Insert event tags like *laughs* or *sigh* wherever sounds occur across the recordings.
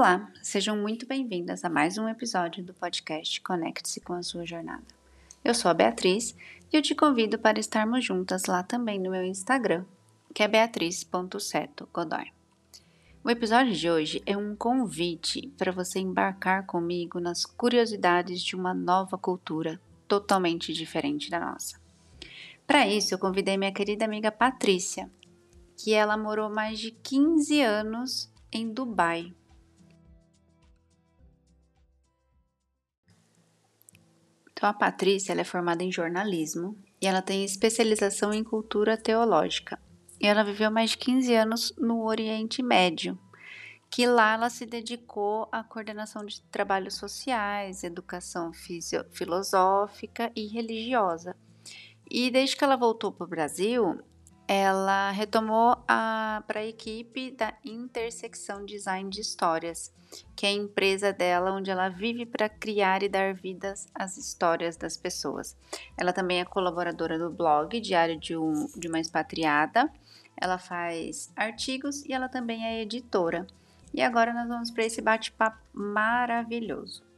Olá, sejam muito bem-vindas a mais um episódio do podcast Conecte-se com a sua jornada. Eu sou a Beatriz e eu te convido para estarmos juntas lá também no meu Instagram, que é beatriz.setogodoy. O episódio de hoje é um convite para você embarcar comigo nas curiosidades de uma nova cultura totalmente diferente da nossa. Para isso, eu convidei minha querida amiga Patrícia, que ela morou mais de 15 anos em Dubai, Então, a Patrícia é formada em jornalismo e ela tem especialização em cultura teológica. E ela viveu mais de 15 anos no Oriente Médio, que lá ela se dedicou à coordenação de trabalhos sociais, educação filosófica e religiosa. E desde que ela voltou para o Brasil, ela retomou para a equipe da Intersecção Design de Histórias, que é a empresa dela onde ela vive para criar e dar vidas às histórias das pessoas. Ela também é colaboradora do blog Diário de, um, de uma Expatriada, ela faz artigos e ela também é editora. E agora nós vamos para esse bate-papo maravilhoso.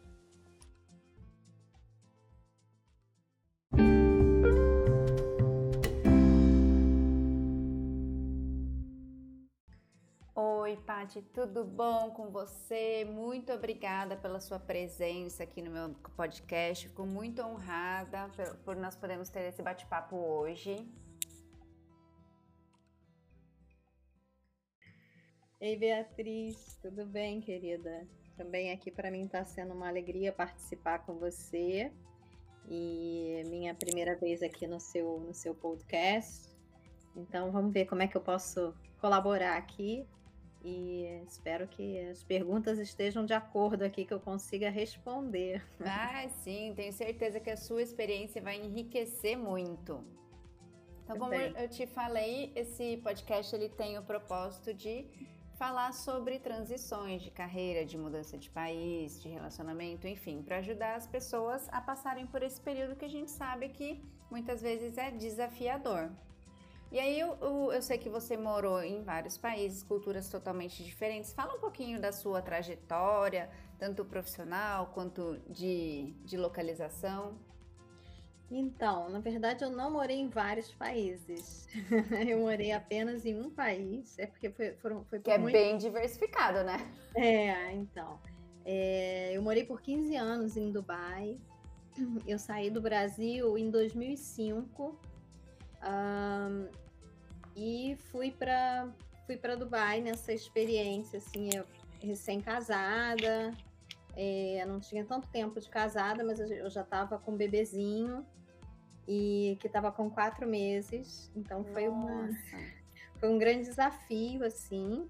Oi, Pati, tudo bom com você? Muito obrigada pela sua presença aqui no meu podcast. Fico muito honrada por nós podermos ter esse bate-papo hoje. Ei, Beatriz, tudo bem, querida? Também aqui para mim está sendo uma alegria participar com você e minha primeira vez aqui no seu, no seu podcast. Então vamos ver como é que eu posso colaborar aqui e espero que as perguntas estejam de acordo aqui, que eu consiga responder. Ah, sim, tenho certeza que a sua experiência vai enriquecer muito. Então, como eu te falei, esse podcast ele tem o propósito de falar sobre transições de carreira, de mudança de país, de relacionamento, enfim, para ajudar as pessoas a passarem por esse período que a gente sabe que muitas vezes é desafiador. E aí eu, eu, eu, sei que você morou em vários países, culturas totalmente diferentes. Fala um pouquinho da sua trajetória, tanto profissional quanto de, de localização. Então, na verdade, eu não morei em vários países. *laughs* eu morei apenas em um país. É porque foi, foram, foi que é muito... bem diversificado, né? É, então. É, eu morei por 15 anos em Dubai. Eu saí do Brasil em 2005. Um, e fui para fui para Dubai nessa experiência assim, eu recém-casada, é, não tinha tanto tempo de casada, mas eu já estava com um bebezinho e que estava com quatro meses, então foi uma *laughs* foi um grande desafio assim.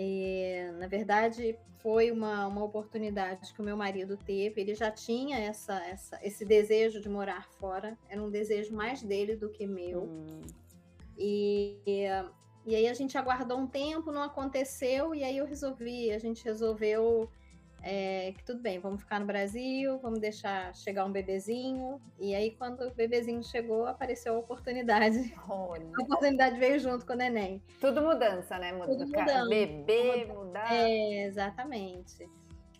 É, na verdade, foi uma, uma oportunidade que o meu marido teve. Ele já tinha essa, essa, esse desejo de morar fora, era um desejo mais dele do que meu. Hum. E, e aí a gente aguardou um tempo, não aconteceu, e aí eu resolvi, a gente resolveu é, que tudo bem, vamos ficar no Brasil, vamos deixar chegar um bebezinho. E aí, quando o bebezinho chegou, apareceu a oportunidade. *laughs* Olha. A oportunidade veio junto com o neném. Tudo mudança, né? Tudo mudança. Bebê, mudar. É, exatamente.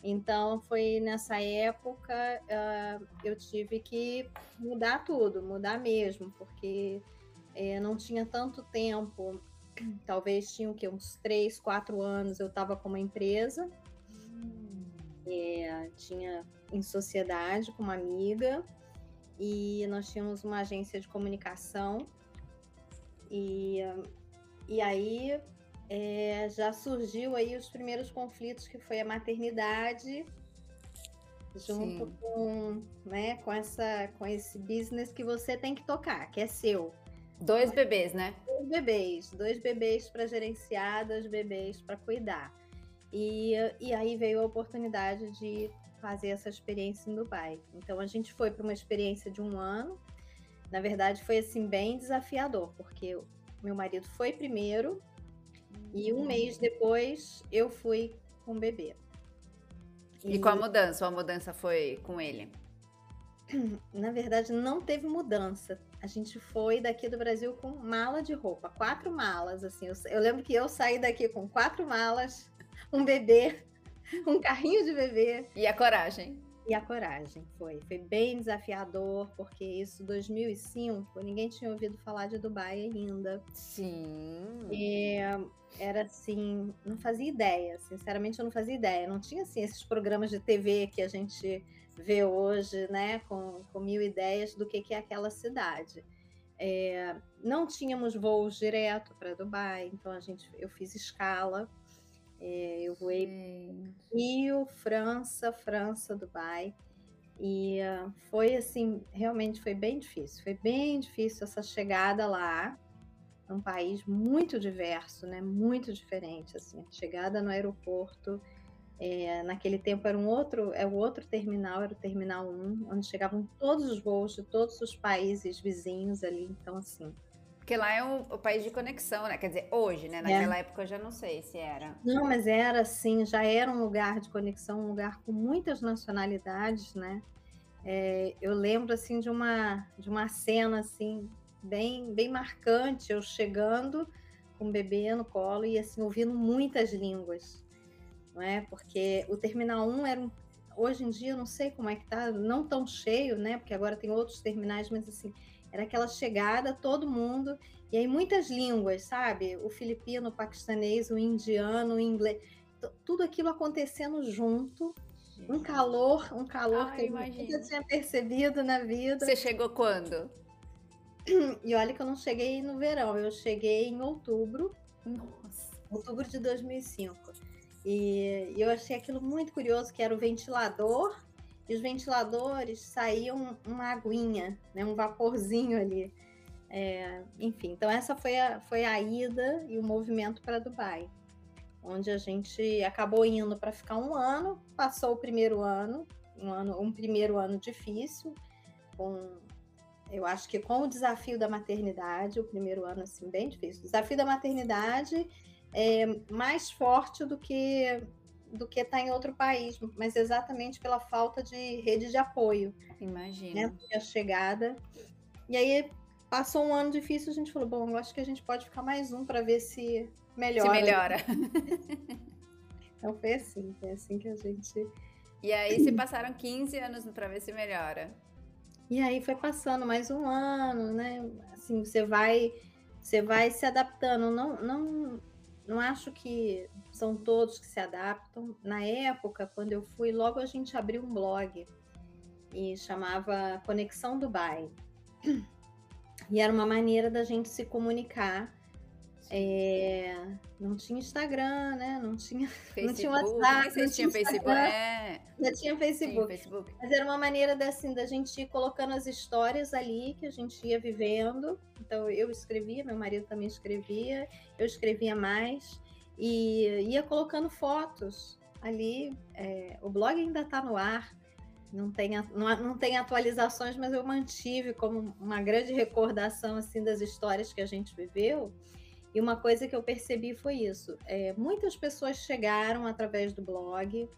Então, foi nessa época uh, eu tive que mudar tudo, mudar mesmo, porque é, não tinha tanto tempo, talvez tinha o quê? uns três, quatro anos, eu estava com uma empresa, hum. é, tinha em sociedade com uma amiga, e nós tínhamos uma agência de comunicação, e, e aí é, já surgiu aí os primeiros conflitos, que foi a maternidade, junto Sim. com, né, com, essa, com esse business que você tem que tocar, que é seu. Dois bebês, né? Dois bebês, dois bebês para gerenciar, dois bebês para cuidar. E, e aí veio a oportunidade de fazer essa experiência em Dubai. Então a gente foi para uma experiência de um ano. Na verdade, foi assim bem desafiador, porque meu marido foi primeiro e um mês depois eu fui com o bebê. E, e com a mudança? A mudança foi com ele? *clears throat* Na verdade, não teve mudança a gente foi daqui do Brasil com mala de roupa, quatro malas, assim. Eu, eu, lembro que eu saí daqui com quatro malas, *laughs* um bebê, *laughs* um carrinho de bebê. E a coragem? E a coragem, foi. Foi bem desafiador, porque isso, 2005, ninguém tinha ouvido falar de Dubai ainda. Sim. E era assim, não fazia ideia, sinceramente eu não fazia ideia. Não tinha assim esses programas de TV que a gente vê hoje, né, com, com mil ideias do que, que é aquela cidade. É, não tínhamos voos direto para Dubai, então a gente, eu fiz escala. É, eu voei Sim. Rio, França, França, Dubai. E uh, foi assim, realmente foi bem difícil. Foi bem difícil essa chegada lá. Um país muito diverso, né? Muito diferente, assim. chegada no aeroporto é, naquele tempo era um outro, é o outro terminal, era o terminal 1, onde chegavam todos os voos de todos os países vizinhos ali, então assim. Porque lá é o, o país de conexão, né? Quer dizer, hoje, né? Naquela é. época eu já não sei se era. Não, mas era assim, já era um lugar de conexão, um lugar com muitas nacionalidades, né? É, eu lembro assim de uma de uma cena assim bem bem marcante, eu chegando com o bebê no colo e assim ouvindo muitas línguas não é? Porque o Terminal 1 era um, hoje em dia, não sei como é que tá, não tão cheio, né? Porque agora tem outros terminais, mas assim, era aquela chegada, todo mundo, e aí muitas línguas, sabe? O filipino, o paquistanês, o indiano, o inglês, tudo aquilo acontecendo junto. Um calor, um calor Ai, que eu nunca tinha percebido na vida. Você chegou quando? *clears throat* E olha que eu não cheguei no verão, eu cheguei em outubro. Nossa. Outubro de 2005. E, eu achei aquilo muito curioso, que era o ventilador, e os ventiladores saíam uma aguinha, né, um vaporzinho ali. É, enfim, então essa foi a, foi a ida e o movimento para Dubai, onde a gente acabou indo para ficar um ano, passou o primeiro ano, um ano, um primeiro ano difícil, com eu acho que com o desafio da maternidade, o primeiro ano assim bem difícil, desafio da maternidade é, mais forte do que do que está em outro país, mas exatamente pela falta de rede de apoio. Imagina. Né? A chegada. E aí passou um ano difícil, a gente falou, bom, eu acho que a gente pode ficar mais um para ver se melhora. Se melhora. *laughs* então foi assim, foi assim que a gente. E aí se passaram 15 anos para ver se melhora. E aí foi passando mais um ano, né? Assim, você vai, você vai se adaptando. Não, não, não acho que são todos que se adaptam. Na época, quando eu fui, logo a gente abriu um blog e chamava Conexão Dubai. E era uma maneira da gente se comunicar. É, não tinha Instagram, né? Não tinha, Facebook, não tinha WhatsApp. Não tinha Facebook. É. Já tinha Facebook. Facebook. Mas era uma maneira assim, da gente ir colocando as histórias ali que a gente ia vivendo. Então eu escrevia, meu marido também escrevia, eu escrevia mais e ia colocando fotos ali. É, o blog ainda está no ar, não tem, não, não tem atualizações, mas eu mantive como uma grande recordação assim das histórias que a gente viveu. E uma coisa que eu percebi foi isso: é, muitas pessoas chegaram através do blog.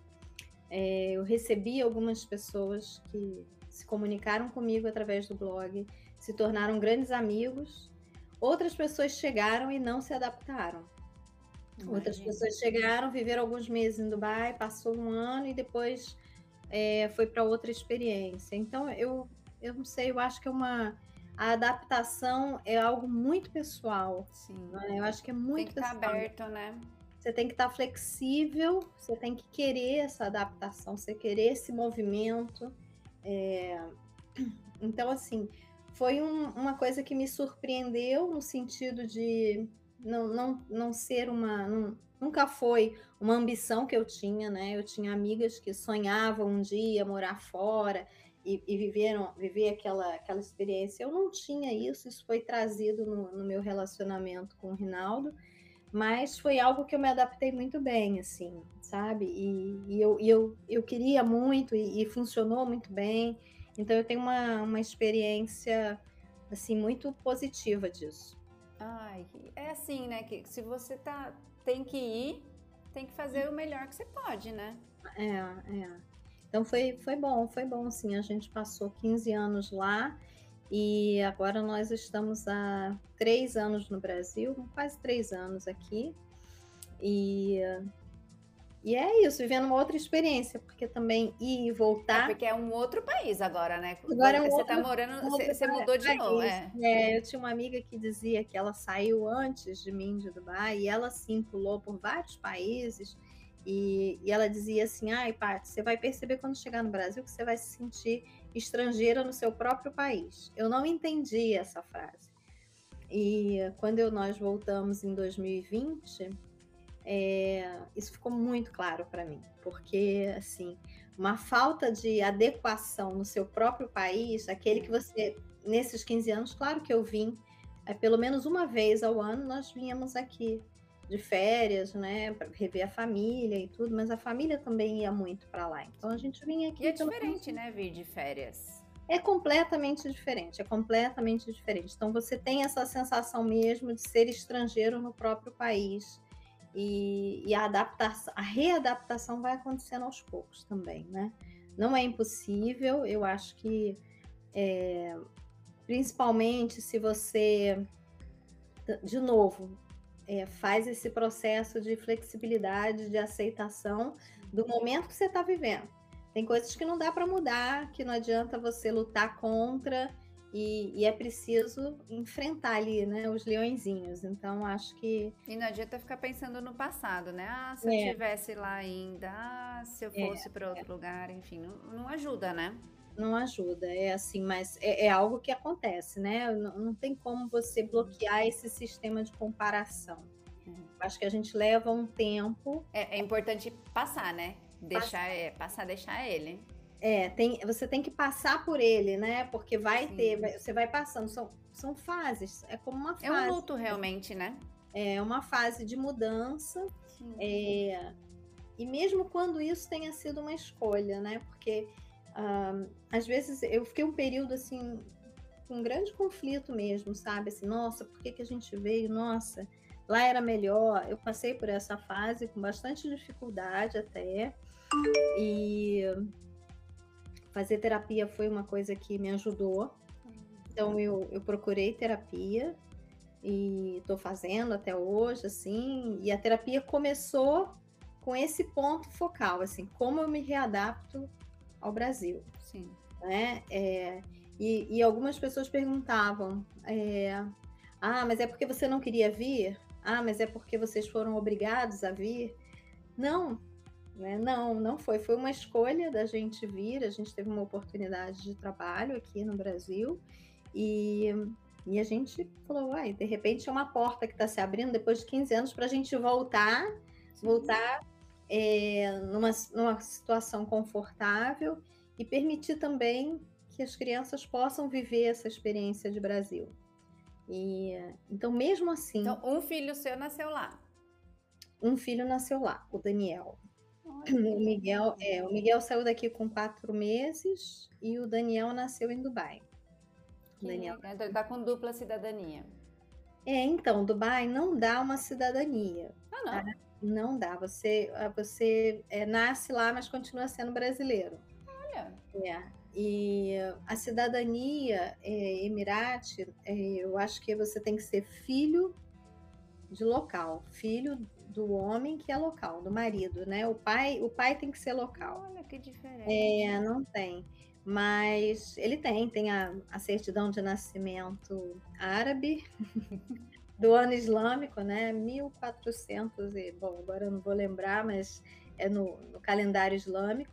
É, eu recebi algumas pessoas que se comunicaram comigo através do blog, se tornaram grandes amigos. Outras pessoas chegaram e não se adaptaram. Imagina. Outras pessoas chegaram, viveram alguns meses em Dubai, passou um ano e depois é, foi para outra experiência. Então, eu, eu não sei, eu acho que é uma. A adaptação é algo muito pessoal. Sim. Né? Eu acho que é muito tem que pessoal. Estar aberto, né? Você tem que estar flexível, você tem que querer essa adaptação, você querer esse movimento. É... *clears throat* Então, assim, foi um, uma coisa que me surpreendeu no sentido de não, não, não ser uma. Não, nunca foi uma ambição que eu tinha, né? Eu tinha amigas que sonhavam um dia morar fora e, e viveram, viver aquela, aquela experiência. Eu não tinha isso, isso foi trazido no, no meu relacionamento com o Rinaldo, mas foi algo que eu me adaptei muito bem, assim, sabe? E, e eu, e eu, eu queria muito e, e funcionou muito bem. Então eu tenho uma, uma experiência assim muito positiva disso. Ai, é assim, né? Que se você tá, tem que ir, tem que fazer o melhor que você pode, né? É, é. Então foi, foi bom, foi bom, sim. A gente passou 15 anos lá e agora nós estamos há três anos no Brasil, quase três anos aqui. E e é isso, vivendo uma outra experiência, porque também ir e voltar. É porque é um outro país agora, né? Agora é um você outro, tá morando, você, você mudou de novo. É. é. eu tinha uma amiga que dizia que ela saiu antes de mim de Dubai e ela sim pulou por vários países. E, e ela dizia assim: ai, Paty, você vai perceber quando chegar no Brasil que você vai se sentir estrangeira no seu próprio país. Eu não entendi essa frase. E quando eu, nós voltamos em 2020, é, isso ficou muito claro para mim, porque assim, uma falta de adequação no seu próprio país, aquele que você, nesses 15 anos, claro que eu vim, é, pelo menos uma vez ao ano nós vínhamos aqui de férias, né, para rever a família e tudo, mas a família também ia muito para lá. Então a gente vinha aqui. E é diferente, né, vir de férias. É completamente diferente, é completamente diferente. Então você tem essa sensação mesmo de ser estrangeiro no próprio país e, e a adaptação, a readaptação vai acontecendo aos poucos também, né? Não é impossível, eu acho que é, principalmente se você, de novo, é, faz esse processo de flexibilidade, de aceitação do momento que você está vivendo. Tem coisas que não dá para mudar, que não adianta você lutar contra e, e, é preciso enfrentar ali, né, os leõezinhos. Então, acho que. E não adianta ficar pensando no passado, né? Ah, se é. eu estivesse lá ainda, ah, se eu é, fosse é, para outro lugar, enfim, não, não, ajuda, né? Não ajuda, é assim, mas é, é algo que acontece, né? Não, não, tem como você bloquear esse sistema de comparação. Uhum. Acho que a gente leva um tempo. É, importante passar, né? Deixar, passar, passar deixar ele. É, tem, você tem que passar por ele, né? Porque vai Sim. ter, você vai passando, são, são fases, é como uma fase. É um luto realmente, né? É uma fase de mudança. É, e mesmo quando isso tenha sido uma escolha, né? Porque uh, às vezes eu fiquei um período assim, com um grande conflito mesmo, sabe? Assim, nossa, por que, que a gente veio? Nossa, lá era melhor. Eu passei por essa fase com bastante dificuldade até. E fazer terapia foi uma coisa que me ajudou. Então eu, eu procurei terapia e estou fazendo até hoje, assim. E a terapia começou com esse ponto focal, assim, como eu me readapto ao Brasil. Sim. Né? É, e, e, algumas pessoas perguntavam: é, ah, mas é porque você não queria vir? Ah, mas é porque vocês foram obrigados a vir? Não, né? Não, não foi. Foi uma escolha da gente vir. A gente teve uma oportunidade de trabalho aqui no Brasil e, e a gente falou: uai, de repente é uma porta que está se abrindo depois de 15 anos para a gente voltar, Sim. voltar é, numa, numa situação confortável e permitir também que as crianças possam viver essa experiência de Brasil. E então, mesmo assim. Então, um filho seu nasceu lá. Um filho nasceu lá, o Daniel. O Miguel, é, o Miguel saiu daqui com quatro meses e o Daniel nasceu em Dubai. O Daniel está com dupla cidadania. É, então, Dubai não dá uma cidadania. Ah, não? Tá? Não dá. Você, ah, você é, nasce lá, mas continua sendo brasileiro. Olha. É. E a cidadania é, Emirate, é, eu acho que você tem que ser filho de local, filho do homem que é local, do marido, né? O pai, o pai tem que ser local. Olha que diferente. É, não tem. Mas ele tem, tem a, a certidão de nascimento árabe, *laughs* do ano islâmico, né? 1400 e, bom, agora eu não vou lembrar, mas é no, no calendário islâmico.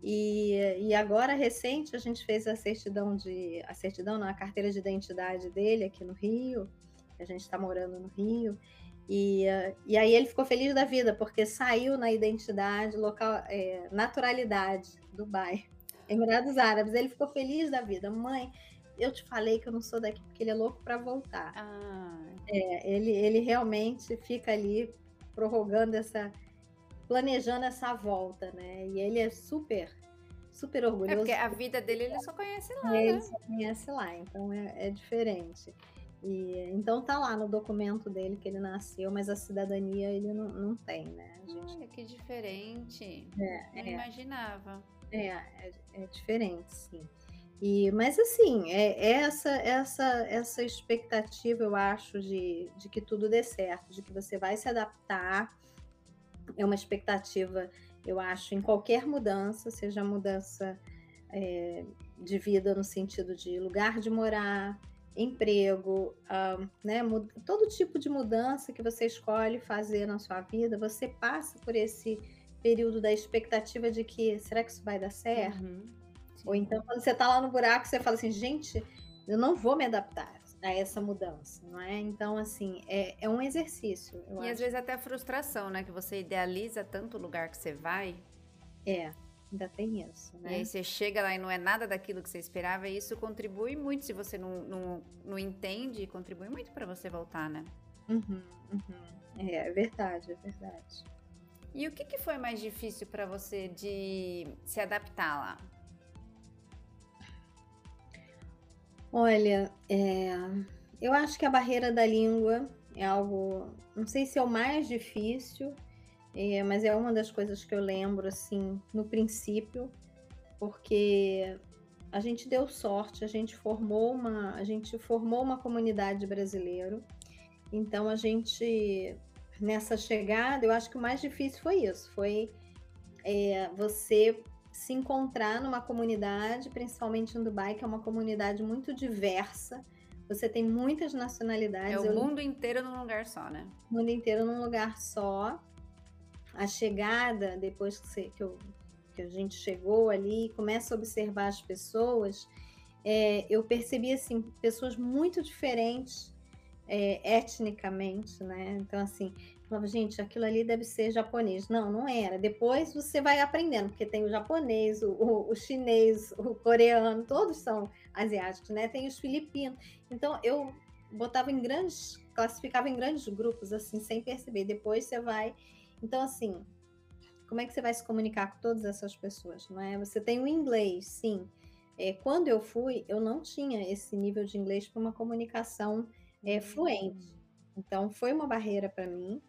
E, e, agora recente a gente fez a certidão de a certidão na carteira de identidade dele aqui no Rio. A gente está morando no Rio e, e aí ele ficou feliz da vida, porque saiu na identidade, local, é, naturalidade, Dubai, Emirados Árabes. Ele ficou feliz da vida. Mãe, eu te falei que eu não sou daqui porque ele é louco para voltar. Ah. É, ele, ele realmente fica ali prorrogando essa, planejando essa volta, né? E ele é super, super orgulhoso. É porque a vida dele ele só conhece lá, ele né? só conhece lá, então é, é diferente. E, então tá lá no documento dele que ele nasceu, mas a cidadania ele não, não tem, né? Gente... Olha, que diferente. É, não é, imaginava. É, é, é, diferente, sim. E, mas assim, é, é essa, essa, essa expectativa, eu acho, de, de que tudo dê certo, de que você vai se adaptar é uma expectativa, eu acho, em qualquer mudança, seja mudança é, de vida no sentido de lugar de morar, emprego, uh, né, todo tipo de mudança que você escolhe fazer na sua vida, você passa por esse período da expectativa de que será que isso vai dar certo? Uhum, Ou então, quando você está lá no buraco, você fala assim, gente, eu não vou me adaptar a essa mudança, não é? Então, assim, é, é um exercício. e acho. às vezes até a frustração, né? Que você idealiza tanto o lugar que você vai. É, ainda tem isso, né? E aí você chega lá e não é nada daquilo que você esperava, e isso contribui muito. Se você não, não, não entende, contribui muito para você voltar, né? Uhum, uhum. É, é verdade, é verdade. E o que, que foi mais difícil para você de se adaptar lá? Olha, é, eu acho que a barreira da língua é algo, não sei se é o mais difícil, é, mas é uma das coisas que eu lembro assim no princípio, porque a gente deu sorte, a gente formou uma, a gente formou uma comunidade brasileira. Então a gente nessa chegada, eu acho que o mais difícil foi isso, foi é, você se encontrar numa comunidade, principalmente em Dubai, que é uma comunidade muito diversa. Você tem muitas nacionalidades. É o eu... mundo inteiro num lugar só, né? O mundo inteiro num lugar só. A chegada, depois que, você, que, eu, que a gente chegou ali, começa a observar as pessoas, é, eu percebi assim pessoas muito diferentes é, etnicamente, né? Então, assim, falava, gente, aquilo ali deve ser japonês. Não, não era. Depois você vai aprendendo, porque tem o japonês, o, o, o chinês, o coreano, todos são asiáticos, né? Tem os filipinos. Então, eu botava em grandes, classificava em grandes grupos, assim, sem perceber. Depois você vai. Então, assim, como é que você vai se comunicar com todas essas pessoas, não é? Você tem o inglês, sim. É, quando eu fui, eu não tinha esse nível de inglês para uma comunicação é, fluente. Então, foi uma barreira para mim.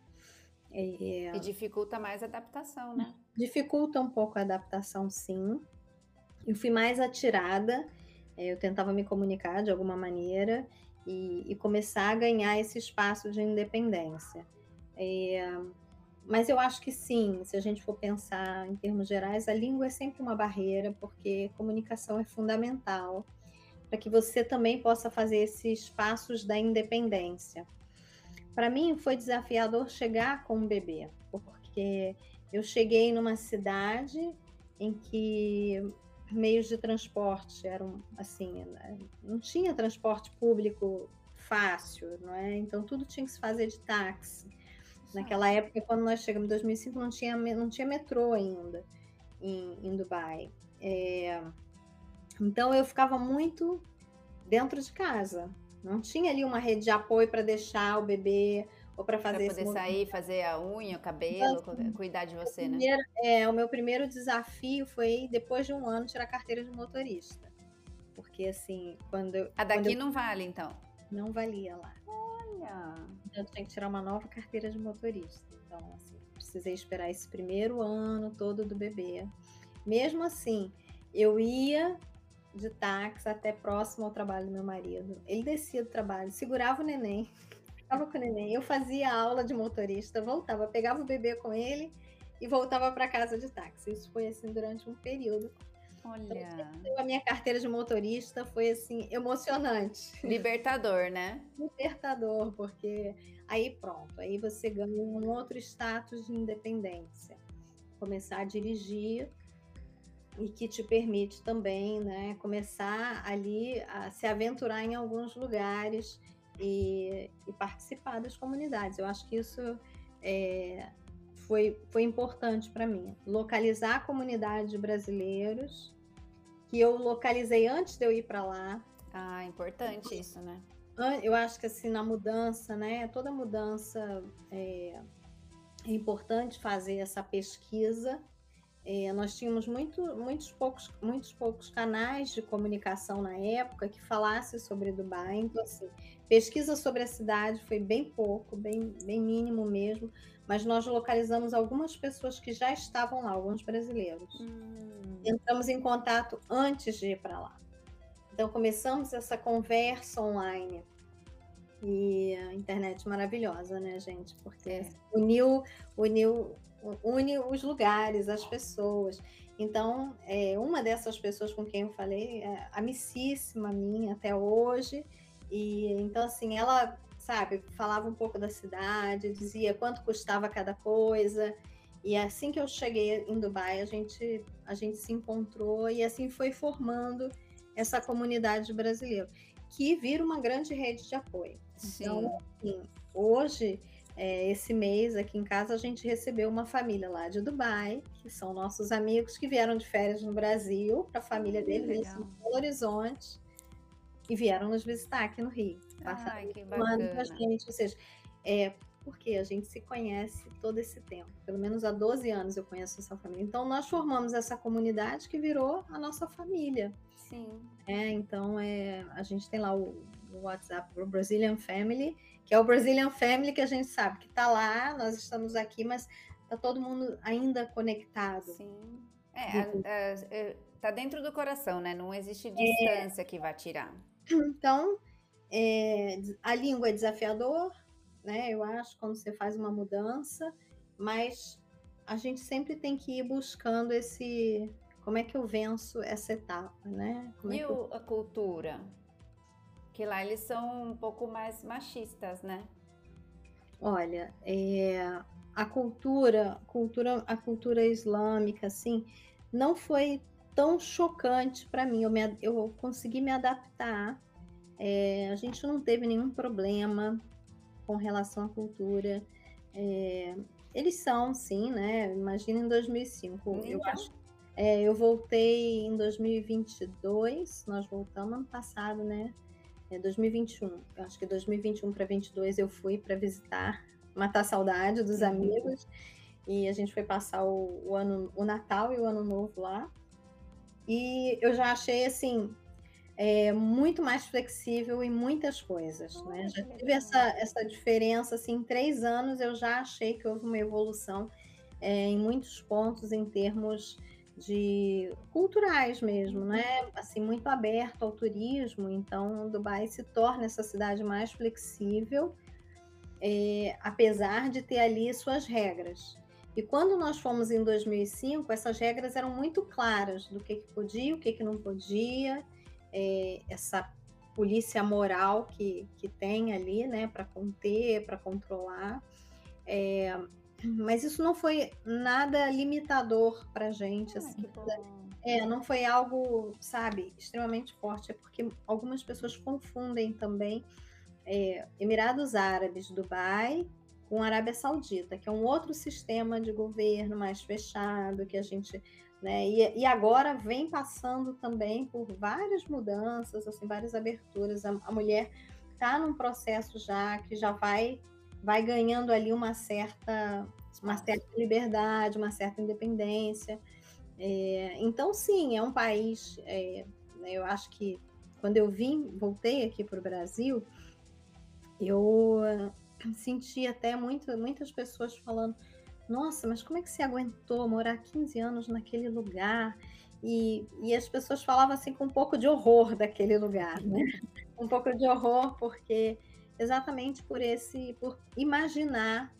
É, e dificulta mais a adaptação, né? Dificulta um pouco a adaptação, sim. Eu fui mais atirada, é, eu tentava me comunicar de alguma maneira e, e começar a ganhar esse espaço de independência. É, mas eu acho que sim, se a gente for pensar em termos gerais, a língua é sempre uma barreira, porque comunicação é fundamental para que você também possa fazer esses passos da independência. Para mim foi desafiador chegar com um bebê, porque eu cheguei numa cidade em que meios de transporte eram assim, não tinha transporte público fácil, não é? Então tudo tinha que se fazer de táxi. Naquela época, quando nós chegamos em 2005, não tinha, não tinha metrô ainda em, em Dubai. É, então eu ficava muito dentro de casa. Não tinha ali uma rede de apoio para deixar o bebê ou para fazer pra poder sair, fazer a unha, o cabelo, então, assim, cuidar de você, né? primeiro? É, o meu primeiro desafio foi depois de um ano tirar carteira de motorista. Porque assim, quando eu, A daqui eu... não vale, então. Não valia lá. Olha. Eu tinha que tirar uma nova carteira de motorista. Então, assim, precisei esperar esse primeiro ano todo do bebê. Mesmo assim, eu ia de táxi até próximo ao trabalho do meu marido. Ele descia do trabalho, segurava o neném, ficava com o neném. Eu fazia aula de motorista, voltava, pegava o bebê com ele e voltava para casa de táxi. Isso foi assim durante um período. Olha. Então, a minha carteira de motorista foi assim emocionante. Libertador, né? *laughs* Libertador, porque aí pronto, aí você ganha um outro status de independência. Começar a dirigir e que te permite também né, começar ali a se aventurar em alguns lugares e, e participar das comunidades. Eu acho que isso é, foi, foi importante para mim. Localizar a comunidade de brasileiros, que eu localizei antes de eu ir para lá. Ah, importante isso, né? Eu acho que assim, na mudança, né? Toda mudança é, é importante fazer essa pesquisa é, nós tínhamos muito, muitos, poucos, muitos poucos canais de comunicação na época que falassem sobre Dubai. Então, assim, pesquisa sobre a cidade foi bem pouco, bem, bem mínimo mesmo, mas nós localizamos algumas pessoas que já estavam lá, alguns brasileiros. Hum. Entramos em contato antes de ir para lá. Então, começamos essa conversa online. E a internet maravilhosa, né, gente? Porque é. uniu, uniu, une os lugares, as pessoas. Então, é, uma dessas pessoas com quem eu falei é amicíssima minha até hoje. E então, assim, ela, sabe, falava um pouco da cidade, dizia quanto custava cada coisa. E assim que eu cheguei em Dubai, a gente, a gente se encontrou e assim foi formando essa comunidade brasileira, que vira uma grande rede de apoio. Sim. Então, assim, hoje, é, esse mês aqui em casa, a gente recebeu uma família lá de Dubai, que são nossos amigos que vieram de férias no Brasil, para a família deles em Belo Horizonte, e vieram nos visitar aqui no Rio. Ai, que bacana. Gente, ou seja, é, porque a gente se conhece todo esse tempo. Pelo menos há 12 anos eu conheço essa família. Então, nós formamos essa comunidade que virou a nossa família. Sim. É, então, é, a gente tem lá o, o WhatsApp o Brazilian Family, que é o Brazilian Family que a gente sabe que está lá, nós estamos aqui, mas está todo mundo ainda conectado. Sim. É, é, é, dentro do coração, né? Não existe distância é, que vá tirar. Então, é, a língua é desafiador, né? Eu acho, quando você faz uma mudança, mas a gente sempre tem que ir buscando esse. Como é que eu venço essa etapa, né? Como é e é eu... a cultura? Que lá eles são um pouco mais machistas, né? Olha, é, a cultura, cultura, a cultura islâmica, assim, não foi tão chocante para mim. Eu, me, eu consegui me adaptar. É, a gente não teve nenhum problema com relação à cultura. É, eles são, sim, né? Imagina em 2005. Então. Eu acho. É, eu voltei em 2022, nós voltamos ano passado, né? É 2021. Eu acho que 2021 para 2022 eu fui para visitar, matar a saudade dos uhum. amigos. E a gente foi passar o, o, ano, o Natal e o Ano Novo lá. E eu já achei assim é, muito mais flexível em muitas coisas. Oh, né? Já tive essa, essa diferença, assim, em três anos eu já achei que houve uma evolução é, em muitos pontos em termos de culturais mesmo, né? Assim, muito aberto ao turismo, então Dubai se torna essa cidade mais flexível, é, apesar de ter ali suas regras. E quando nós fomos em 2005, essas regras eram muito claras do que, que podia, o que, que não podia, é, essa polícia moral que, que tem ali, né, para conter, para controlar. É, mas isso não foi nada limitador para gente, ah, assim. É, não foi algo, sabe, extremamente forte. É porque algumas pessoas confundem também é, Emirados Árabes, Dubai, com Arábia Saudita, que é um outro sistema de governo mais fechado, que a gente né? E, e, agora vem passando também por várias mudanças, assim, várias aberturas. A, a mulher está num processo já que já vai, vai ganhando ali uma certa, uma certa liberdade, uma certa independência. É, então, sim, é um país. É, né, eu acho que quando eu vim, voltei aqui para o Brasil, eu senti até muito, muitas pessoas falando nossa, mas como é que você aguentou morar 15 anos naquele lugar? E, e as pessoas falavam assim com um pouco de horror daquele lugar, né? Um pouco de horror, porque exatamente por esse, por imaginar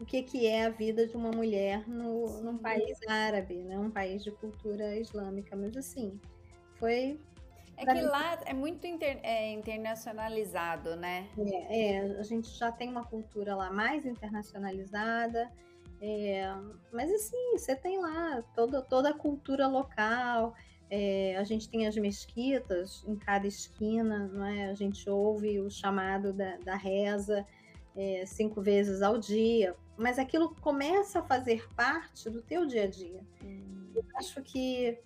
o que, que é a vida de uma mulher no, num país árabe, né? um país de cultura islâmica. Mas assim, foi. É que lá é muito inter, é, internacionalizado, né? É, é, a gente já tem uma cultura lá mais internacionalizada. É, mas assim, você tem lá toda, toda a cultura local. É, a gente tem as mesquitas em cada esquina, não é? A gente ouve o chamado da, da reza é, cinco vezes ao dia, mas aquilo começa a fazer parte do teu dia a dia. Hum. Eu acho que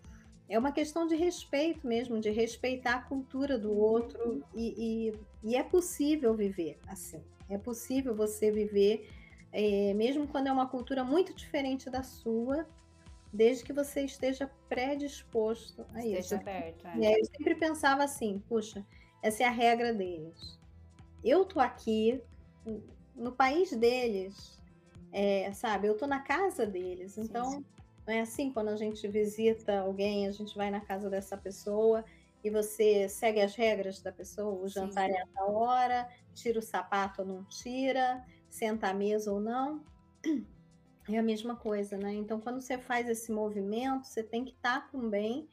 é uma questão de respeito mesmo, de respeitar a cultura do outro e, e, e é possível viver assim. É possível você viver é, mesmo quando é uma cultura muito diferente da sua, desde que você esteja predisposto a esteja isso. Aberto, é. É, eu sempre pensava assim, puxa, essa é a regra deles. Eu tô aqui no país deles, é, sabe? Eu tô na casa deles, então sim. não é assim quando a gente visita alguém, a gente vai na casa dessa pessoa e você segue as regras da pessoa, o jantar Sim. é a hora, tira o sapato ou não tira, senta à mesa ou não. É a mesma coisa, né? Então, quando você faz esse movimento, você tem que estar também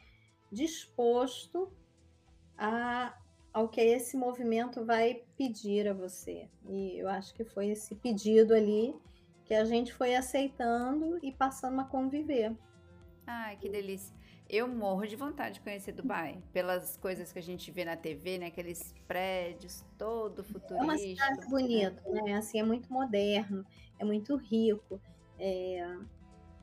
disposto a, ao que esse movimento vai pedir a você. E eu acho que foi esse pedido ali que a gente foi aceitando e passando a conviver. Ai, que delícia. Eu morro de vontade de conhecer Dubai, pelas coisas que a gente vê na TV, né? Aqueles prédios todo É uma cidade bonita, né? Assim, é muito moderno, é muito rico, é,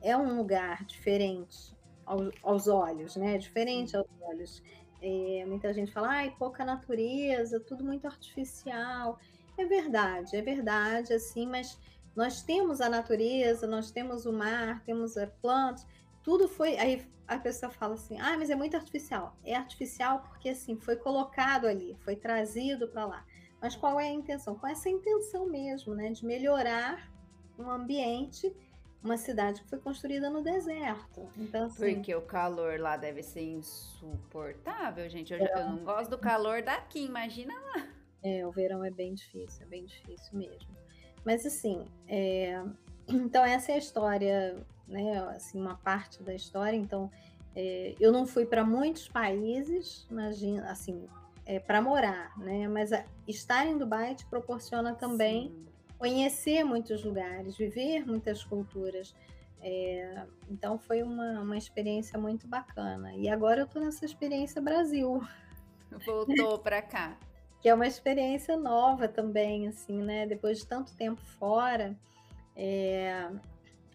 é um lugar diferente aos, aos olhos, né? Diferente aos olhos. É, muita gente fala, ai, pouca natureza, tudo muito artificial. É verdade, é verdade, assim, mas nós temos a natureza, nós temos o mar, temos a plantas, tudo foi. Aí a pessoa fala assim, ah, mas é muito artificial. É artificial porque assim foi colocado ali, foi trazido para lá. Mas qual é a intenção? Com essa intenção mesmo, né, de melhorar um ambiente, uma cidade que foi construída no deserto. Então assim, Porque o calor lá deve ser insuportável, gente. Eu, já- eu não gosto do calor daqui, imagina. é, o verão é bem difícil, é bem difícil mesmo. Mas assim, é, então essa é a história, né? Assim, uma parte da história. Então, é, eu não fui para muitos países, imagina, assim, é, para morar, né? Mas a- estar em Dubai te proporciona também Sim. Conhecer muitos lugares, viver muitas culturas. É, então foi uma, uma experiência muito bacana. E agora eu estou nessa experiência Brasil, *laughs* Voltou pra cá. que é uma experiência nova também, assim, né? Depois de tanto tempo fora, é,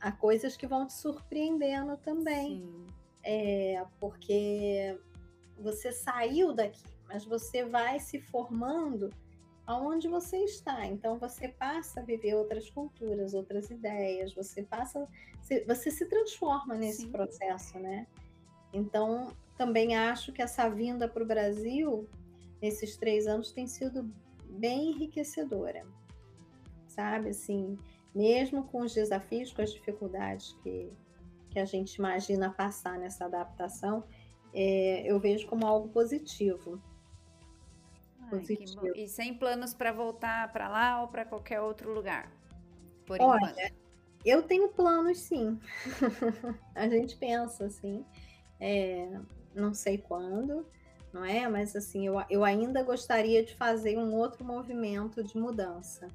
há coisas que vão te surpreendendo também, é, porque você saiu daqui, mas você vai se formando aonde você está. Então você passa a viver outras culturas, outras ideias, você passa, se- você se transforma nesse Sim. processo, né? Então também acho que essa vinda para o Brasil nesses três anos tem sido bem enriquecedora, sabe? Assim, mesmo com os desafios, com as dificuldades que, que a gente imagina passar nessa adaptação, é, eu vejo como algo positivo. Ai. E sem planos pra voltar pra lá ou pra qualquer outro lugar. Por Olha, enquanto. Eu tenho planos, sim. *laughs* a gente pensa assim, é, não sei quando, não é? Mas assim, eu, eu ainda gostaria de fazer um outro movimento de mudança.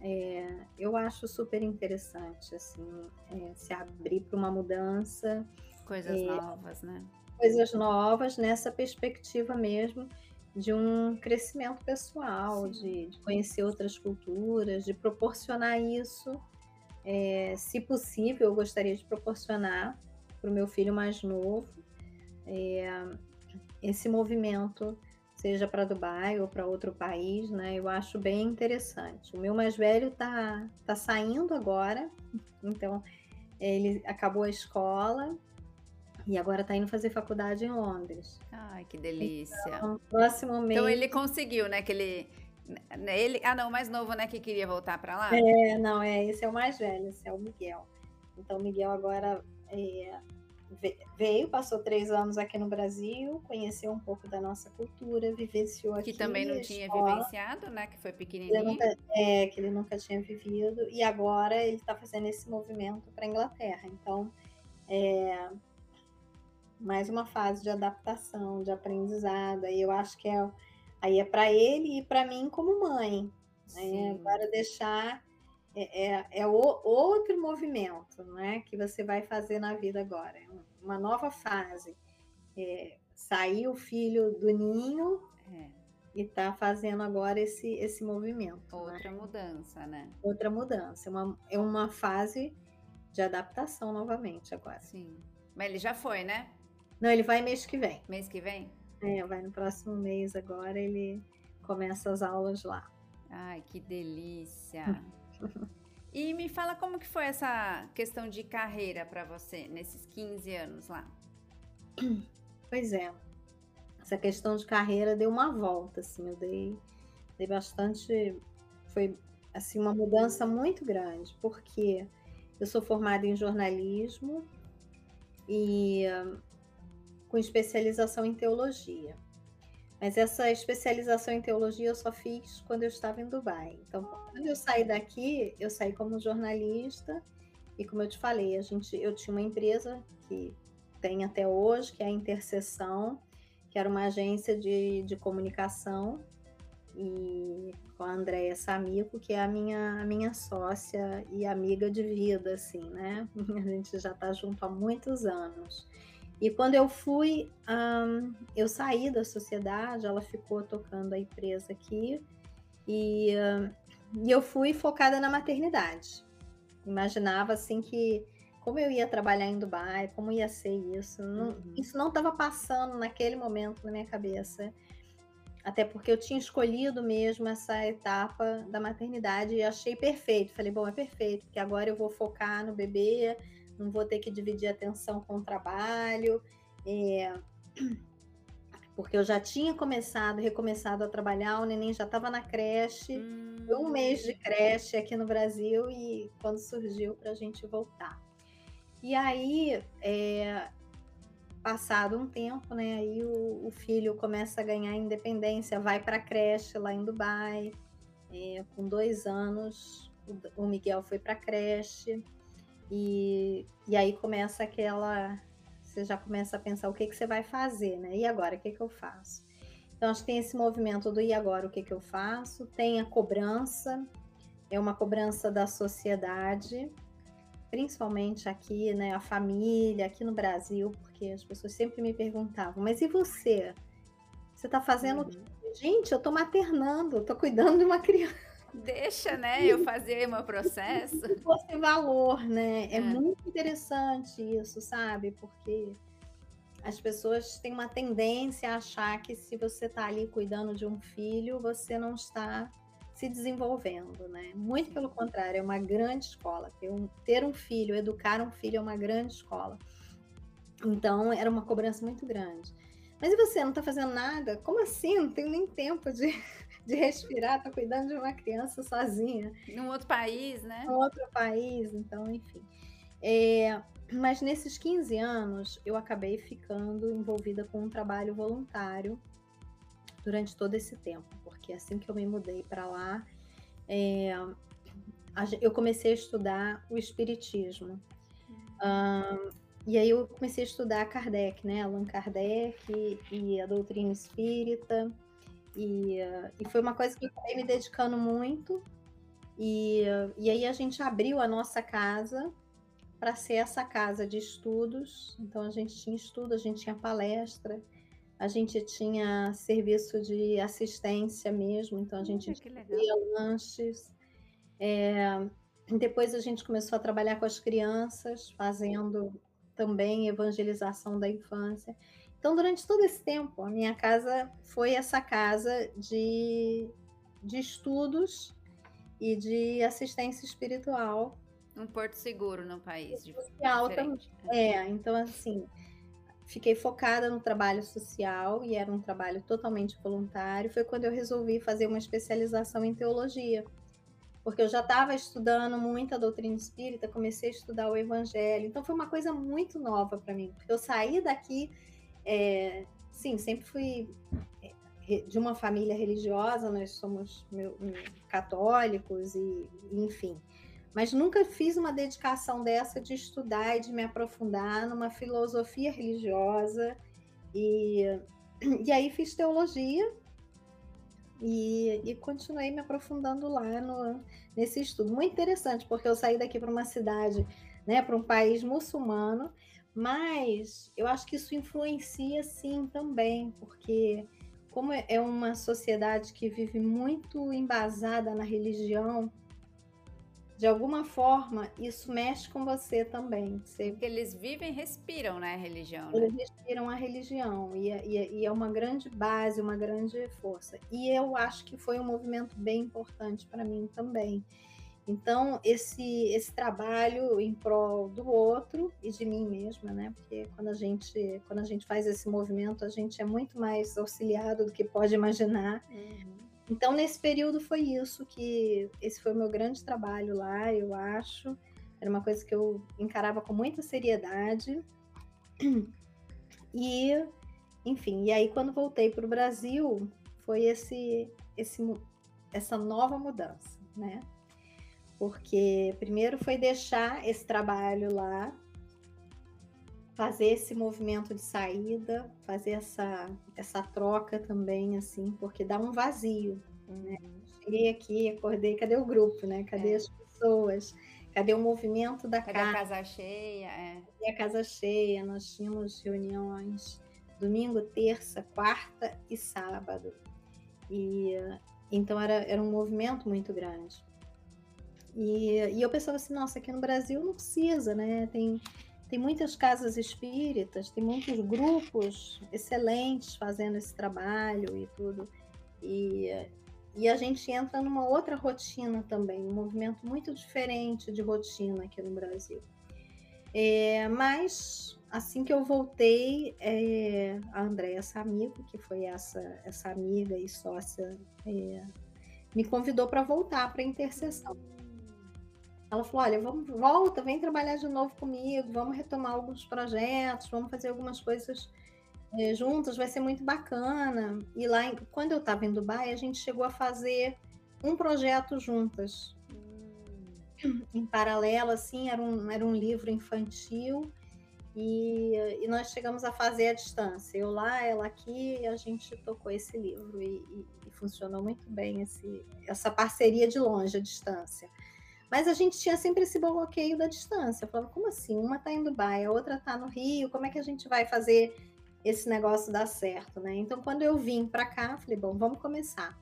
É, eu acho super interessante, assim, é, se abrir para uma mudança, Coisas é, novas, né? coisas novas nessa perspectiva mesmo de um crescimento pessoal, de, de conhecer outras culturas, de proporcionar isso. É, se possível, eu gostaria de proporcionar para o meu filho mais novo é, esse movimento, seja para Dubai ou para outro país, né? Eu acho bem interessante. O meu mais velho está tá saindo agora, então ele acabou a escola e agora está indo fazer faculdade em Londres. Ai, que delícia. Então, próximo mês. Então ele conseguiu, né? Que ele, né, ele. Ah, não, o mais novo, né? Que queria voltar pra lá. É, não, é, esse é o mais velho, esse é o Miguel. Então, o Miguel agora é, ve- veio, passou três anos aqui no Brasil, conheceu um pouco da nossa cultura, vivenciou Que aqui também não tinha escola, vivenciado, né? Que foi pequenininho. nunca, é, que ele nunca tinha vivido, e agora ele está fazendo esse movimento para a Inglaterra. Então, é mais uma fase de adaptação, de aprendizado. Aí eu acho que é, aí é para ele e para mim como mãe. né? Agora deixar é, é, é o- outro movimento, né, que você vai fazer na vida agora, é um- uma nova fase. É, sair o filho do ninho É, e tá fazendo agora esse esse movimento, né? outra mudança, né? outra mudança, é uma, é uma fase de adaptação novamente agora. Sim. Mas ele já foi, né? Não, ele vai mês que vem. Mês que vem? É, vai no próximo mês agora, ele começa as aulas lá. Ai, que delícia. *laughs* E me fala como que foi essa questão de carreira pra você nesses 15 anos lá. Pois é. Essa questão de carreira deu uma volta, assim, eu dei, dei bastante. Foi assim, uma mudança muito grande, porque eu sou formada em jornalismo e com especialização em teologia. Mas essa especialização em teologia eu só fiz quando eu estava em Dubai. Então, quando eu saí daqui, eu saí como jornalista e como eu te falei, a gente, eu tinha uma empresa que tem até hoje, que é a Interseção, que era uma agência de, de comunicação e com a Andréia Samico, que é a minha, a minha sócia e amiga de vida, assim, né? *laughs* A gente já está junto há muitos anos. E quando eu fui, um, eu saí da sociedade, ela ficou tocando a empresa aqui, e, um, e eu fui focada na maternidade. Imaginava, assim, que como eu ia trabalhar em Dubai, como ia ser isso, não, uhum. isso não estava passando naquele momento na minha cabeça até porque eu tinha escolhido mesmo essa etapa da maternidade e achei perfeito. Falei, bom, é perfeito, porque agora eu vou focar no bebê, não vou ter que dividir a atenção com o trabalho. É... Porque eu já tinha começado, recomeçado a trabalhar, o neném já estava na creche, hum. um mês de creche aqui no Brasil e quando surgiu para a gente voltar. E aí, é, Passado um tempo, né, aí o, o filho começa a ganhar independência, vai para a creche lá em Dubai, é, com dois anos, o, o Miguel foi para a creche, e, e aí começa aquela. Você já começa a pensar o que, que você vai fazer, né? E agora, o que, que eu faço? Então, acho que tem esse movimento do e agora, o que, que eu faço? Tem a cobrança, é uma cobrança da sociedade, principalmente aqui, né, a família, aqui no Brasil, porque as pessoas sempre me perguntavam, mas e você? Você está fazendo uhum. Gente, eu estou maternando, estou cuidando de uma criança. Deixa, né, eu fazer meu processo. Fosse valor, né? É, é muito interessante isso, sabe? Porque as pessoas têm uma tendência a achar que se você está ali cuidando de um filho, você não está se desenvolvendo, né? Muito pelo contrário, é uma grande escola. Ter um, ter um filho, educar um filho é uma grande escola. Então, era uma cobrança muito grande. Mas e você, não está fazendo nada? Como assim? Não tenho nem tempo de, de respirar, Estou cuidando de uma criança sozinha. Num outro país, né? Num outro país, então, enfim. É, mas nesses 15 anos, eu acabei ficando envolvida com um trabalho voluntário durante todo esse tempo, porque assim que eu me mudei para lá, é, eu comecei a estudar o Espiritismo. Um, e aí eu comecei a estudar Kardec, né? Allan Kardec e, e a doutrina espírita. E, uh, e, foi uma coisa que eu acabei me dedicando muito. E, e aí a gente abriu a nossa casa para ser essa casa de estudos. Então a gente tinha estudo, a gente tinha palestra, a gente tinha serviço de assistência mesmo, então a gente fazia lanches. É, depois a gente começou a trabalhar com as crianças, fazendo também evangelização da infância. Então, durante todo esse tempo, a minha casa foi essa casa de, de estudos e de assistência espiritual. Um porto seguro no país. Social também. É, então, assim, fiquei focada no trabalho social e era um trabalho totalmente voluntário. Foi quando eu resolvi fazer uma especialização em teologia, porque eu já estava estudando muita doutrina espírita, comecei a estudar o evangelho, então foi uma coisa muito nova para mim, porque eu saí daqui, é, sim, sempre fui é, de uma família religiosa, nós somos meu, católicos e, enfim, mas nunca fiz uma dedicação dessa de estudar e de me aprofundar numa filosofia religiosa. E, e aí fiz teologia e, e continuei me aprofundando lá no, nesse estudo. Muito interessante, porque eu saí daqui para uma cidade, né, para um país muçulmano, mas eu acho que isso influencia sim também, porque como é uma sociedade que vive muito embasada na religião, de alguma forma, isso mexe com você também. Você... Porque eles vivem e respiram, né, a religião. Né? Eles respiram a religião e é, e, é, e é uma grande base, uma grande força. E eu acho que foi um movimento bem importante para mim também. Então, esse, esse trabalho em prol do outro e de mim mesma, né? Porque quando a gente, quando a gente faz esse movimento, a gente é muito mais auxiliado do que pode imaginar. Uhum. Então, nesse período foi isso que esse foi o meu grande trabalho lá, eu acho. Era uma coisa que eu encarava com muita seriedade. E enfim, e aí quando voltei para o Brasil, foi esse, esse, essa nova mudança, né? Porque primeiro foi deixar esse trabalho lá, fazer esse movimento de saída, fazer essa, essa troca também, assim, porque dá um vazio, né? uhum. Cheguei aqui, acordei, cadê o grupo, né? Cadê é. as pessoas? Cadê o movimento da Cadê casa? a casa cheia? É. Cadê a casa cheia? Nós tínhamos reuniões domingo, terça, quarta e sábado. E então era, era um movimento muito grande. E, e eu pensava assim, nossa, aqui no Brasil não precisa, né? Tem, tem muitas casas espíritas, tem muitos grupos excelentes fazendo esse trabalho e tudo. E, e a gente entra numa outra rotina também, um movimento muito diferente de rotina aqui no Brasil. É, mas assim que eu voltei, é, a Andréa Samigo, que foi essa, essa amiga e sócia, é, me convidou para voltar para a intercessão. Ela falou: olha, vamos, volta, vem trabalhar de novo comigo, vamos retomar alguns projetos, vamos fazer algumas coisas é, juntas, vai ser muito bacana. E lá, quando eu estava em Dubai, a gente chegou a fazer um projeto juntas. Hum. Em paralelo, assim, era um, era um livro infantil e, e, nós chegamos a fazer à distância. Eu lá, ela aqui, e a gente tocou esse livro e, e, e, funcionou muito bem esse, essa parceria de longe, à distância. Mas a gente tinha sempre esse bloqueio da distância. Eu falava, como assim? Uma está em Dubai, a outra está no Rio, como é que a gente vai fazer esse negócio dar certo, né? Então, quando eu vim para cá, falei, bom, vamos começar.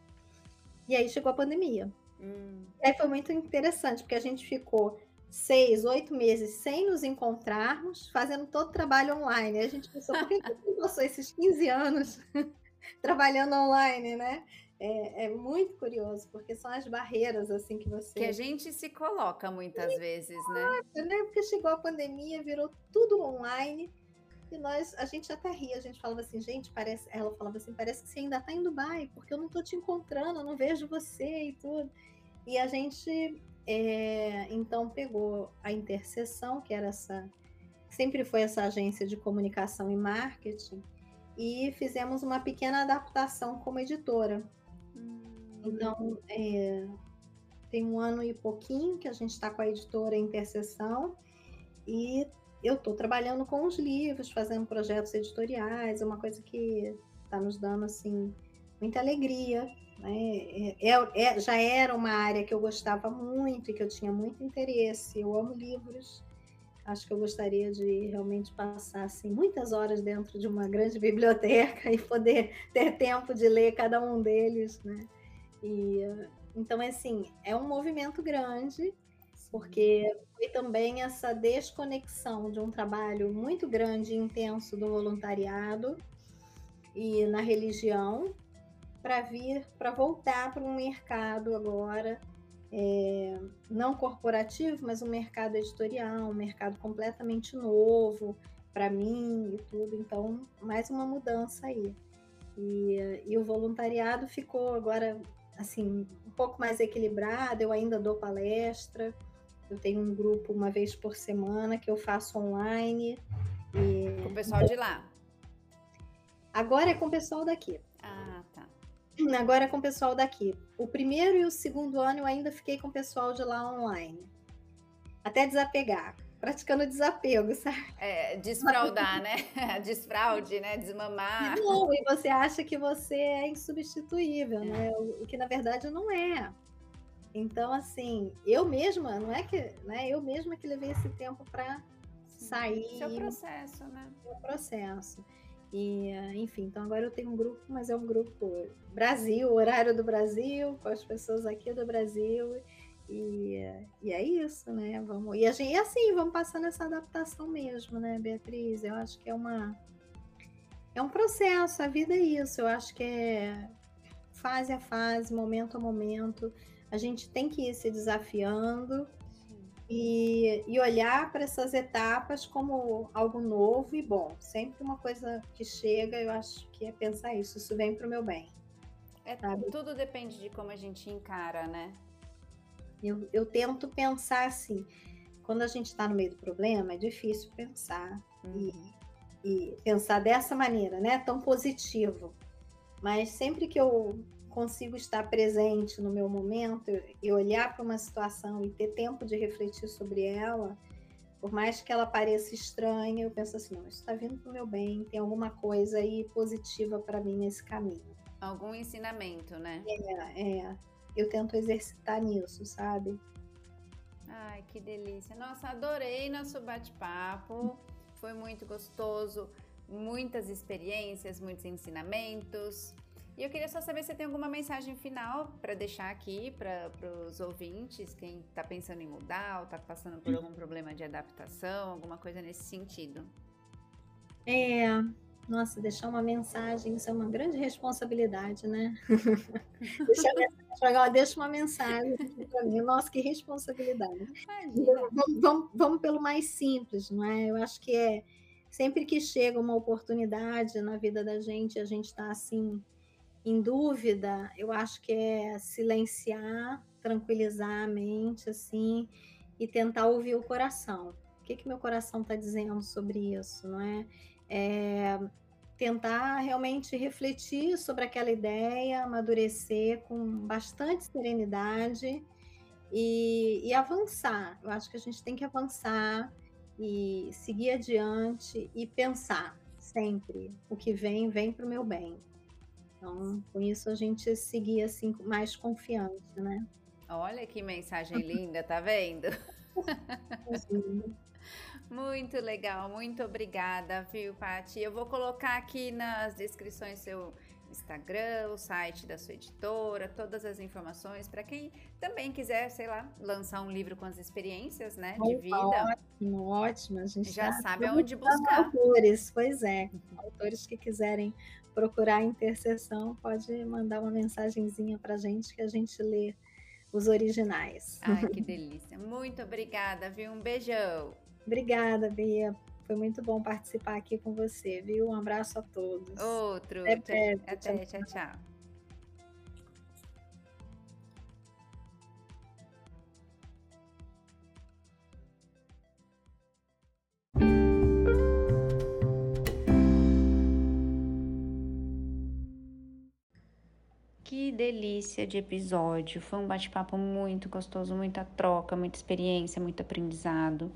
E aí chegou a pandemia. Hum. E aí foi muito interessante, porque a gente ficou seis, oito meses sem nos encontrarmos, fazendo todo o trabalho online. A gente pensou, por que a gente passou esses 15 anos *laughs* trabalhando online, né? É, é, muito curioso, porque são as barreiras assim que você. Que a gente se coloca muitas vezes, né? né? Porque chegou a pandemia, virou tudo online. E nós, a gente até ria, a gente falava assim, gente, parece. Ela falava assim, parece que você ainda está em Dubai, porque eu não estou te encontrando, eu não vejo você e tudo. E a gente é, então pegou a interseção, que era essa, sempre foi essa agência de comunicação e marketing, e fizemos uma pequena adaptação como editora. Então, é, tem um ano e pouquinho que a gente está com a editora Interseção e eu estou trabalhando com os livros, fazendo projetos editoriais, é uma coisa que está nos dando assim muita alegria né? É, é, é, já era uma área que eu gostava muito e que eu tinha muito interesse. Eu amo livros. Acho que eu gostaria de realmente passar assim, muitas horas dentro de uma grande *laughs* biblioteca e poder ter tempo de ler cada um deles. Né? E, então, assim, é um movimento grande, porque foi também essa desconexão de um trabalho muito grande e intenso do voluntariado e na religião, para vir, para voltar para um mercado agora, é, não corporativo, mas um mercado editorial, um mercado completamente novo para mim e tudo. Então, mais uma mudança aí. E, e o voluntariado ficou agora assim um pouco mais equilibrado. Eu ainda dou palestra. Eu tenho um grupo uma vez por semana que eu faço online. E... Com o pessoal de lá. Agora é com o pessoal daqui. Agora com o pessoal daqui. O primeiro e o segundo ano eu ainda fiquei com o pessoal de lá online. Até desapegar. Praticando desapego, sabe? É, desfraudar, né? *laughs* Desfraude, né? Desmamar. Não, e você acha que você é insubstituível, é. né? O, o que na verdade não é. Então, assim, eu mesma, não é que, né? Eu mesma que levei esse tempo para sair. Seu processo, né? Seu processo. E, enfim, então agora eu tenho um grupo, mas é um grupo Brasil, horário do Brasil, com as pessoas aqui do Brasil. E, e é isso, né? Vamos, e, a gente, e assim, vamos passando essa adaptação mesmo, né, Beatriz? Eu acho que é uma. É um processo, a vida é isso. Eu acho que é fase a fase, momento a momento. A gente tem que ir se desafiando e, e olhar para essas etapas como algo novo e bom. Sempre uma coisa que chega, eu acho que é pensar isso, isso vem para o meu bem. É, tudo depende de como a gente encara, né? Eu, eu tento pensar assim, quando a gente está no meio do problema, é difícil pensar. Uhum. E, e pensar dessa maneira, né? Tão positivo. Mas sempre que eu consigo estar presente no meu momento e olhar para uma situação e ter tempo de refletir sobre ela, por mais que ela pareça estranha, eu penso assim, não, isso está vindo para o meu bem, tem alguma coisa aí positiva para mim nesse caminho. Algum ensinamento, né? É, é. Eu tento exercitar nisso, sabe? Ai, que delícia. Nossa, adorei nosso bate-papo. Foi muito gostoso, muitas experiências, muitos ensinamentos. E eu queria só saber se tem alguma mensagem final para deixar aqui para os ouvintes, quem está pensando em mudar ou está passando por algum problema de adaptação, alguma coisa nesse sentido. É, nossa, deixar uma mensagem, isso é uma grande responsabilidade, né? *laughs* deixar mensagem, deixa uma mensagem para mim. Nossa, que responsabilidade. Vamos, vamos, vamos, pelo mais simples, não é? Eu acho que é sempre que chega uma oportunidade na vida da gente, a gente está assim em dúvida, eu acho que é silenciar, tranquilizar a mente, assim, e tentar ouvir o coração. O que que meu coração está dizendo sobre isso, não é? é? Tentar realmente refletir sobre aquela ideia, amadurecer com bastante serenidade e, e avançar. Eu acho que a gente tem que avançar e seguir adiante e pensar sempre o que vem, vem para o meu bem. Então, com isso a gente seguia assim mais confiante, né? Olha que mensagem linda, tá vendo? *laughs* muito legal, muito obrigada, viu, Pati? Eu vou colocar aqui nas descrições seu Instagram, o site da sua editora, todas as informações para quem também quiser, sei lá, lançar um livro com as experiências, né, de vida. Ótimo, ótimo. A gente já tá sabe aonde buscar. Autores, pois é. Autores que quiserem procurar a intercessão, pode mandar uma mensagenzinha para gente que a gente lê os originais. Ai, que *laughs* delícia. Muito obrigada, viu? Um beijão. Obrigada, Bia. Foi muito bom participar aqui com você, viu? Um abraço a todos. Outro. Até, até tchau, tchau. Que delícia de episódio! Foi um bate-papo muito gostoso, muita troca, muita experiência, muito aprendizado.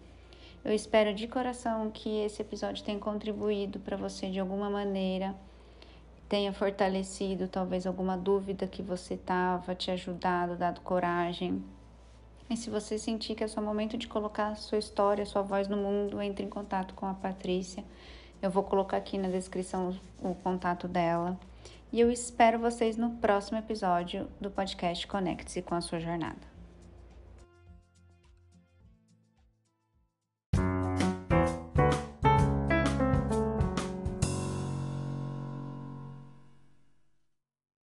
Eu espero de coração que esse episódio tenha contribuído para você de alguma maneira, tenha fortalecido talvez alguma dúvida que você tava, te ajudado, dado coragem. E se você sentir que é o seu momento de colocar sua história, sua voz no mundo, entre em contato com a Patrícia. Eu vou colocar aqui na descrição o contato dela. E eu espero vocês no próximo episódio do podcast Conecte-se com a sua jornada.